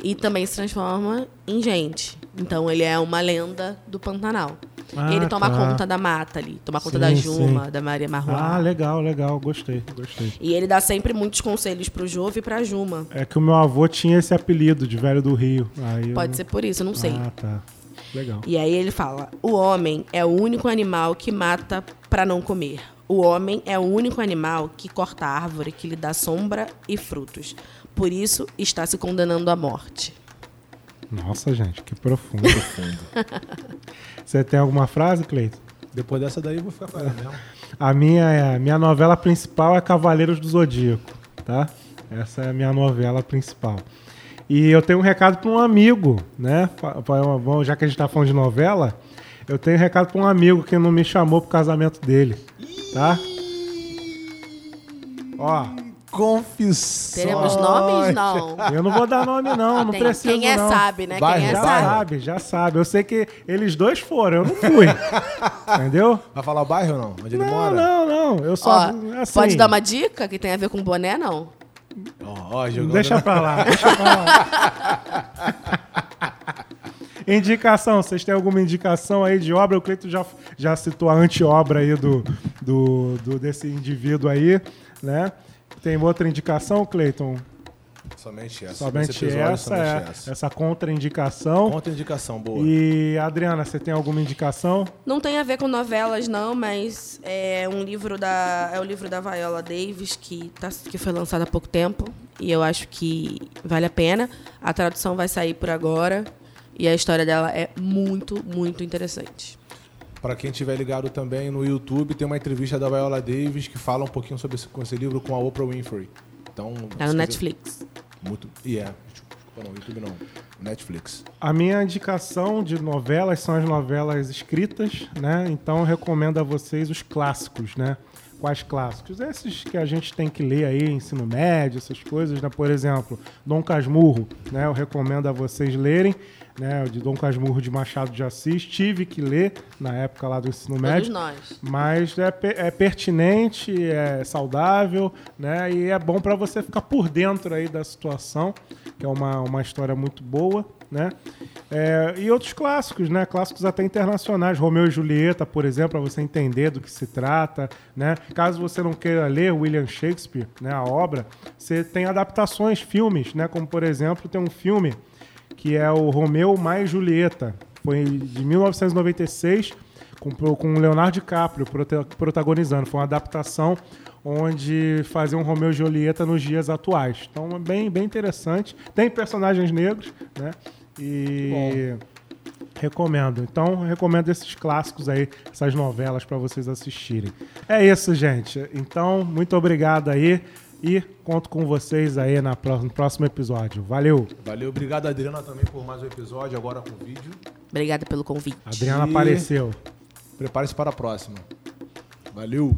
e também se transforma em gente. Então ele é uma lenda do Pantanal. Ah, ele toma tá. conta da mata ali, toma conta Sim, da sim. Juma, da Maria Marroa. Ah, legal, legal. Gostei, gostei. E ele dá sempre muitos conselhos pro Jove e pra Juma. É que o meu avô tinha esse apelido de velho do Rio. Aí eu- Pode ser por isso, eu não sei. Ah, tá. Legal. E aí ele fala: o homem é o único animal que mata para não comer. O homem é o único animal que corta a árvore que lhe dá sombra e frutos. Por isso está se condenando à morte. Nossa, gente, que profundo. Você tem alguma frase, Cleiton? Depois dessa daí eu vou ficar com ela mesmo. A minha, é- a minha novela principal é Cavaleiros do Zodíaco, tá? Essa é a minha novela principal. E eu tenho um recado para um amigo, né? Já que a gente tá falando de novela, eu tenho um recado para um amigo que não me chamou pro casamento dele, tá? Ó, Confissões. Teremos nomes? Não. eu não vou dar nome não, não Tem- preciso quem é não. sabe, né? Vai, quem é Já sabe. sabe, já sabe. Eu sei que eles dois foram, eu não fui. *laughs* Entendeu? Vai falar o bairro ou não? Onde ele Não, mora? não, não. Eu só. Ó, assim, Pode dar uma dica que tem a ver com boné, não? Ó, ó, jogando Deixa pra lá, deixa pra lá. *laughs* indicação, vocês têm alguma indicação aí de obra? O Cleito já, já citou a anti-obra aí do, do, do- desse indivíduo aí, né? Tem outra indicação, Cleiton? Somente essa. Somente episódio, essa, somente é, essa. essa contra-indicação. Conta indicação boa. E, Adriana, você tem alguma indicação? Não tem a ver com novelas, não, mas é um livro da. É o livro da Viola Davis, que, tá, que foi lançado há pouco tempo. E eu acho que vale a pena. A tradução vai sair por agora. E a história dela é muito, muito interessante. Para quem tiver ligado também no YouTube, tem uma entrevista da Viola Davis que fala um pouquinho sobre esse, com esse livro com a Oprah Winfrey. Então, Tá no quiser- Netflix. Muito. E é. Desculpa, não, YouTube não. Netflix. A minha indicação de novelas são as novelas escritas, né? Então eu recomendo a vocês os clássicos, né? Quais clássicos? Esses que a gente tem que ler aí, ensino médio, essas coisas, né? Por exemplo, Dom Casmurro, né? Eu recomendo a vocês lerem, né? O de Dom Casmurro de Machado de Assis. Tive que ler na época lá do ensino Todos médio. nós. Mas é, é pertinente, é saudável, né? E é bom para você ficar por dentro aí da situação, que é uma, uma história muito boa, né? É, e outros clássicos, né? Clássicos até internacionais, Romeu e Julieta, por exemplo, para você entender do que se trata, né? Caso você não queira ler William Shakespeare, né? A obra, você tem adaptações, filmes, né? Como por exemplo tem um filme que é o Romeu mais Julieta, foi de 1996 com, com Leonardo DiCaprio prota- protagonizando. Foi uma adaptação onde fazia um Romeu e Julieta nos dias atuais. Então é bem, bem interessante. Tem personagens negros, né? E recomendo. Então recomendo esses clássicos aí, essas novelas para vocês assistirem. É isso, gente. Então muito obrigado aí e conto com vocês aí na pró- no próximo episódio. Valeu. Valeu, obrigado Adriana também por mais um episódio, agora com vídeo. Obrigada pelo convite. Adriana E- apareceu. Prepare-se para a próxima. Valeu!